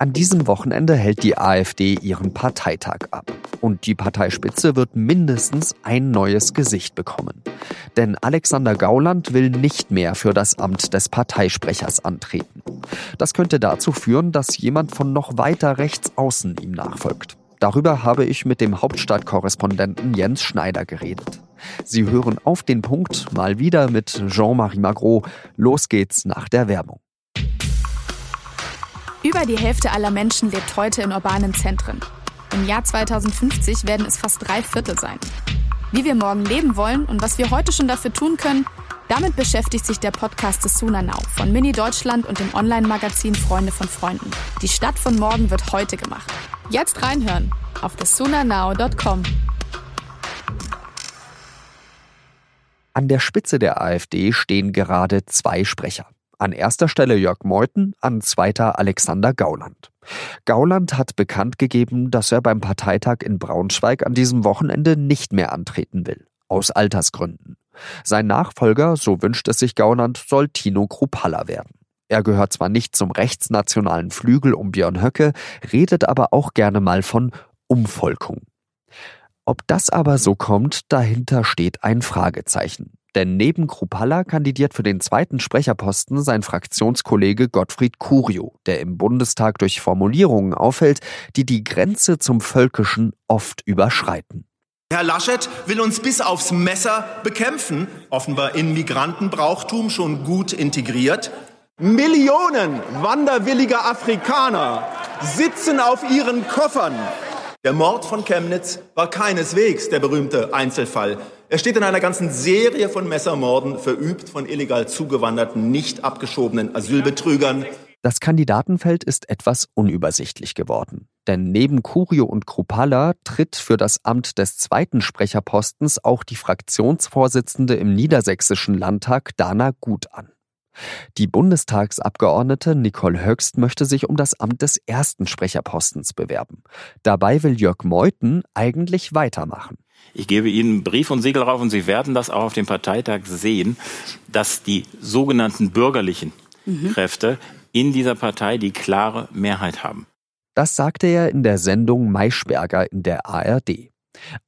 An diesem Wochenende hält die AfD ihren Parteitag ab. Und die Parteispitze wird mindestens ein neues Gesicht bekommen. Denn Alexander Gauland will nicht mehr für das Amt des Parteisprechers antreten. Das könnte dazu führen, dass jemand von noch weiter rechts außen ihm nachfolgt. Darüber habe ich mit dem Hauptstadtkorrespondenten Jens Schneider geredet. Sie hören auf den Punkt mal wieder mit Jean-Marie Magro. Los geht's nach der Werbung. Über die Hälfte aller Menschen lebt heute in urbanen Zentren. Im Jahr 2050 werden es fast drei Viertel sein. Wie wir morgen leben wollen und was wir heute schon dafür tun können, damit beschäftigt sich der Podcast des Sunanau von Mini Deutschland und dem Online-Magazin Freunde von Freunden. Die Stadt von morgen wird heute gemacht. Jetzt reinhören auf thesunanau.com. An der Spitze der AfD stehen gerade zwei Sprecher. An erster Stelle Jörg Meuthen, an zweiter Alexander Gauland. Gauland hat bekannt gegeben, dass er beim Parteitag in Braunschweig an diesem Wochenende nicht mehr antreten will. Aus Altersgründen. Sein Nachfolger, so wünscht es sich Gauland, soll Tino Kruppalla werden. Er gehört zwar nicht zum rechtsnationalen Flügel um Björn Höcke, redet aber auch gerne mal von Umvolkung. Ob das aber so kommt, dahinter steht ein Fragezeichen. Denn neben Krupalla kandidiert für den zweiten Sprecherposten sein Fraktionskollege Gottfried Curio, der im Bundestag durch Formulierungen auffällt, die die Grenze zum Völkischen oft überschreiten. Herr Laschet will uns bis aufs Messer bekämpfen, offenbar in Migrantenbrauchtum schon gut integriert. Millionen wanderwilliger Afrikaner sitzen auf ihren Koffern. Der Mord von Chemnitz war keineswegs der berühmte Einzelfall. Er steht in einer ganzen Serie von Messermorden, verübt von illegal zugewanderten, nicht abgeschobenen Asylbetrügern. Das Kandidatenfeld ist etwas unübersichtlich geworden. Denn neben Curio und Krupalla tritt für das Amt des zweiten Sprecherpostens auch die Fraktionsvorsitzende im niedersächsischen Landtag Dana Gut an. Die Bundestagsabgeordnete Nicole Höchst möchte sich um das Amt des ersten Sprecherpostens bewerben. Dabei will Jörg Meuthen eigentlich weitermachen. Ich gebe Ihnen Brief und Siegel rauf und Sie werden das auch auf dem Parteitag sehen, dass die sogenannten bürgerlichen mhm. Kräfte in dieser Partei die klare Mehrheit haben. Das sagte er in der Sendung Maischberger in der ARD.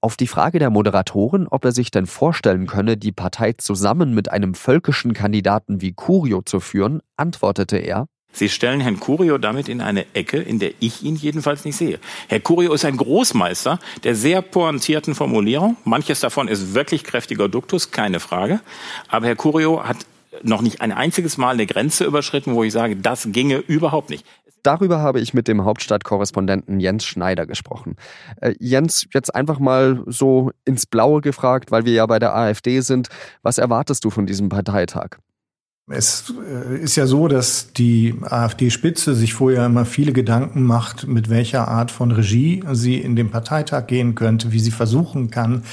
Auf die Frage der Moderatorin, ob er sich denn vorstellen könne, die Partei zusammen mit einem völkischen Kandidaten wie Curio zu führen, antwortete er, Sie stellen Herrn Curio damit in eine Ecke, in der ich ihn jedenfalls nicht sehe. Herr Curio ist ein Großmeister der sehr pointierten Formulierung. Manches davon ist wirklich kräftiger Duktus, keine Frage. Aber Herr Curio hat noch nicht ein einziges Mal eine Grenze überschritten, wo ich sage, das ginge überhaupt nicht. Darüber habe ich mit dem Hauptstadtkorrespondenten Jens Schneider gesprochen. Äh, Jens, jetzt einfach mal so ins Blaue gefragt, weil wir ja bei der AfD sind. Was erwartest du von diesem Parteitag? Es äh, ist ja so, dass die AfD-Spitze sich vorher immer viele Gedanken macht, mit welcher Art von Regie sie in den Parteitag gehen könnte, wie sie versuchen kann,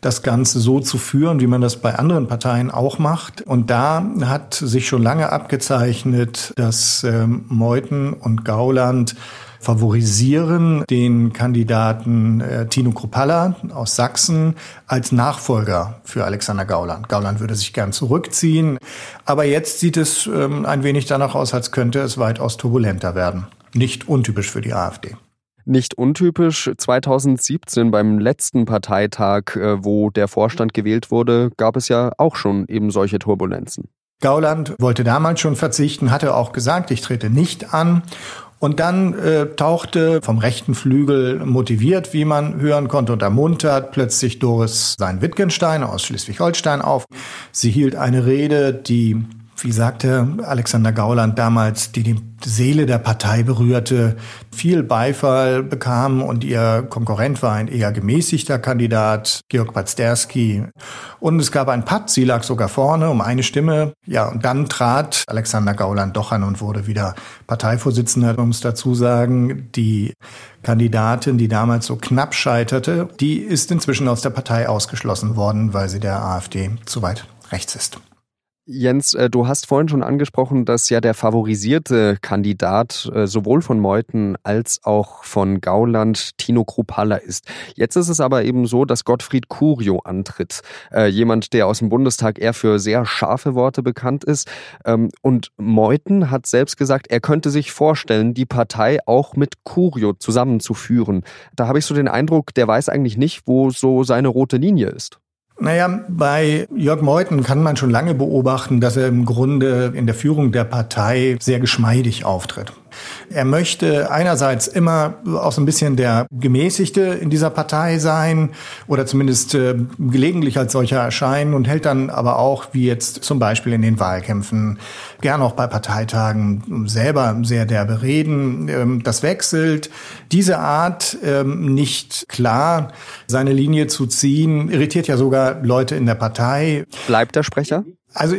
das Ganze so zu führen, wie man das bei anderen Parteien auch macht. Und da hat sich schon lange abgezeichnet, dass ähm, Meuthen und Gauland favorisieren den Kandidaten äh, Tino Kruppalla aus Sachsen als Nachfolger für Alexander Gauland. Gauland würde sich gern zurückziehen, aber jetzt sieht es ähm, ein wenig danach aus, als könnte es weitaus turbulenter werden. Nicht untypisch für die AfD. Nicht untypisch. 2017 beim letzten Parteitag, äh, wo der Vorstand gewählt wurde, gab es ja auch schon eben solche Turbulenzen. Gauland wollte damals schon verzichten, hatte auch gesagt, ich trete nicht an. Und dann äh, tauchte vom rechten Flügel motiviert, wie man hören konnte und ermuntert, plötzlich Doris Sein-Wittgenstein aus Schleswig-Holstein auf. Sie hielt eine Rede, die wie sagte Alexander Gauland damals, die die Seele der Partei berührte, viel Beifall bekam und ihr Konkurrent war ein eher gemäßigter Kandidat, Georg Pazderski. Und es gab ein Patt, sie lag sogar vorne um eine Stimme. Ja, und dann trat Alexander Gauland doch an und wurde wieder Parteivorsitzender, um es dazu sagen. Die Kandidatin, die damals so knapp scheiterte, die ist inzwischen aus der Partei ausgeschlossen worden, weil sie der AfD zu weit rechts ist. Jens, äh, du hast vorhin schon angesprochen, dass ja der favorisierte Kandidat äh, sowohl von Meuthen als auch von Gauland Tino Kruppalla ist. Jetzt ist es aber eben so, dass Gottfried Curio antritt. Äh, jemand, der aus dem Bundestag eher für sehr scharfe Worte bekannt ist. Ähm, und Meuthen hat selbst gesagt, er könnte sich vorstellen, die Partei auch mit Curio zusammenzuführen. Da habe ich so den Eindruck, der weiß eigentlich nicht, wo so seine rote Linie ist. Naja, bei Jörg Meuthen kann man schon lange beobachten, dass er im Grunde in der Führung der Partei sehr geschmeidig auftritt. Er möchte einerseits immer auch so ein bisschen der Gemäßigte in dieser Partei sein oder zumindest äh, gelegentlich als solcher erscheinen und hält dann aber auch, wie jetzt zum Beispiel in den Wahlkämpfen, gern auch bei Parteitagen selber sehr derbe Reden. Ähm, das wechselt. Diese Art, ähm, nicht klar seine Linie zu ziehen, irritiert ja sogar Leute in der Partei. Bleibt der Sprecher? Also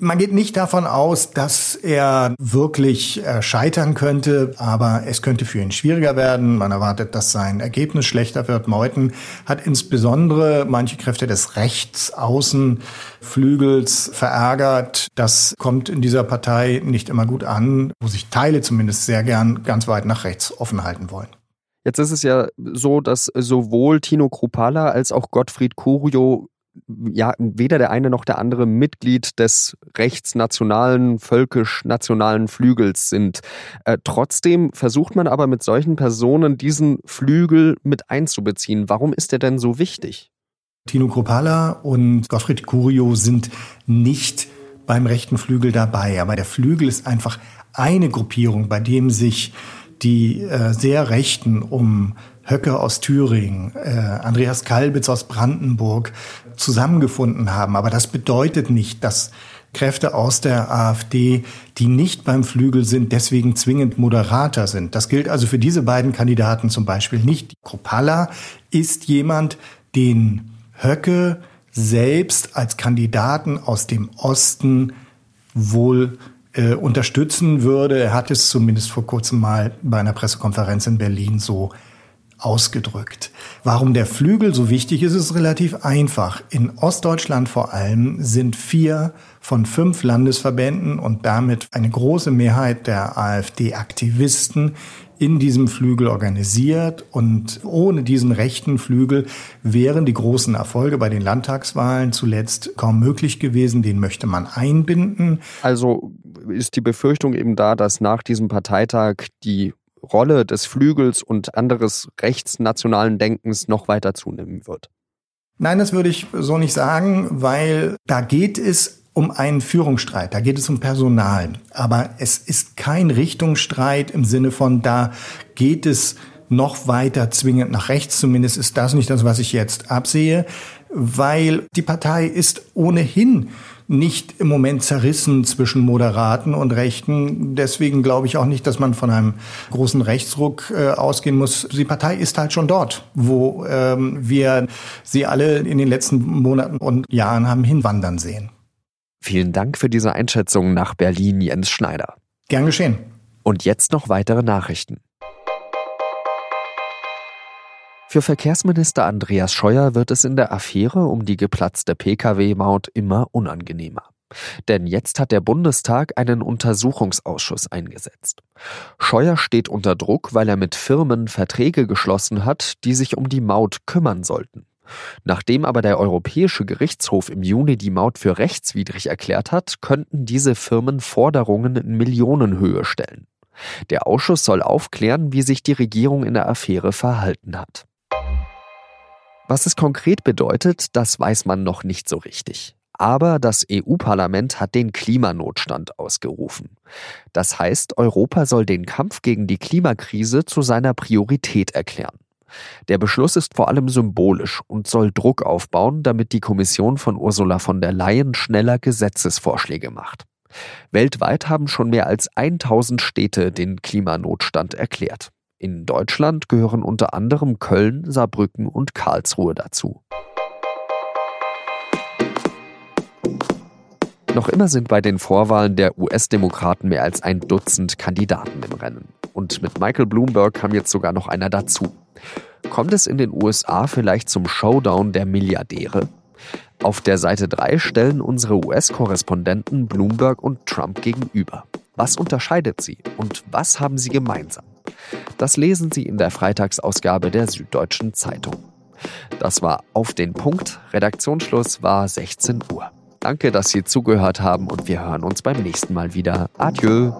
man geht nicht davon aus, dass er wirklich äh, scheitern könnte, aber es könnte für ihn schwieriger werden. Man erwartet, dass sein Ergebnis schlechter wird. Meuthen hat insbesondere manche Kräfte des Rechtsaußenflügels verärgert. Das kommt in dieser Partei nicht immer gut an, wo sich Teile zumindest sehr gern ganz weit nach rechts offen halten wollen. Jetzt ist es ja so, dass sowohl Tino Krupala als auch Gottfried Curio ja weder der eine noch der andere Mitglied des rechtsnationalen, völkisch-nationalen Flügels sind. Äh, trotzdem versucht man aber mit solchen Personen diesen Flügel mit einzubeziehen. Warum ist er denn so wichtig? Tino Kropala und Gottfried Curio sind nicht beim rechten Flügel dabei, aber der Flügel ist einfach eine Gruppierung, bei dem sich die äh, sehr Rechten um Höcke aus Thüringen, äh, Andreas Kalbitz aus Brandenburg zusammengefunden haben. Aber das bedeutet nicht, dass Kräfte aus der AfD, die nicht beim Flügel sind, deswegen zwingend moderater sind. Das gilt also für diese beiden Kandidaten zum Beispiel nicht. Kropalla ist jemand, den Höcke selbst als Kandidaten aus dem Osten wohl äh, unterstützen würde. Er hat es zumindest vor kurzem mal bei einer Pressekonferenz in Berlin so ausgedrückt. Warum der Flügel so wichtig ist, ist relativ einfach. In Ostdeutschland vor allem sind vier von fünf Landesverbänden und damit eine große Mehrheit der AfD-Aktivisten in diesem Flügel organisiert. Und ohne diesen rechten Flügel wären die großen Erfolge bei den Landtagswahlen zuletzt kaum möglich gewesen. Den möchte man einbinden. Also ist die Befürchtung eben da, dass nach diesem Parteitag die Rolle des Flügels und anderes rechtsnationalen Denkens noch weiter zunehmen wird? Nein, das würde ich so nicht sagen, weil da geht es um einen Führungsstreit, da geht es um Personal. Aber es ist kein Richtungsstreit im Sinne von, da geht es noch weiter zwingend nach rechts. Zumindest ist das nicht das, was ich jetzt absehe, weil die Partei ist ohnehin nicht im Moment zerrissen zwischen Moderaten und Rechten. Deswegen glaube ich auch nicht, dass man von einem großen Rechtsruck äh, ausgehen muss. Die Partei ist halt schon dort, wo ähm, wir sie alle in den letzten Monaten und Jahren haben hinwandern sehen. Vielen Dank für diese Einschätzung nach Berlin, Jens Schneider. Gern geschehen. Und jetzt noch weitere Nachrichten. Für Verkehrsminister Andreas Scheuer wird es in der Affäre um die geplatzte Pkw-Maut immer unangenehmer. Denn jetzt hat der Bundestag einen Untersuchungsausschuss eingesetzt. Scheuer steht unter Druck, weil er mit Firmen Verträge geschlossen hat, die sich um die Maut kümmern sollten. Nachdem aber der Europäische Gerichtshof im Juni die Maut für rechtswidrig erklärt hat, könnten diese Firmen Forderungen in Millionenhöhe stellen. Der Ausschuss soll aufklären, wie sich die Regierung in der Affäre verhalten hat. Was es konkret bedeutet, das weiß man noch nicht so richtig. Aber das EU-Parlament hat den Klimanotstand ausgerufen. Das heißt, Europa soll den Kampf gegen die Klimakrise zu seiner Priorität erklären. Der Beschluss ist vor allem symbolisch und soll Druck aufbauen, damit die Kommission von Ursula von der Leyen schneller Gesetzesvorschläge macht. Weltweit haben schon mehr als 1000 Städte den Klimanotstand erklärt. In Deutschland gehören unter anderem Köln, Saarbrücken und Karlsruhe dazu. Noch immer sind bei den Vorwahlen der US-Demokraten mehr als ein Dutzend Kandidaten im Rennen. Und mit Michael Bloomberg kam jetzt sogar noch einer dazu. Kommt es in den USA vielleicht zum Showdown der Milliardäre? Auf der Seite 3 stellen unsere US-Korrespondenten Bloomberg und Trump gegenüber. Was unterscheidet sie und was haben sie gemeinsam? Das lesen Sie in der Freitagsausgabe der Süddeutschen Zeitung. Das war auf den Punkt. Redaktionsschluss war 16 Uhr. Danke, dass Sie zugehört haben und wir hören uns beim nächsten Mal wieder. Adieu.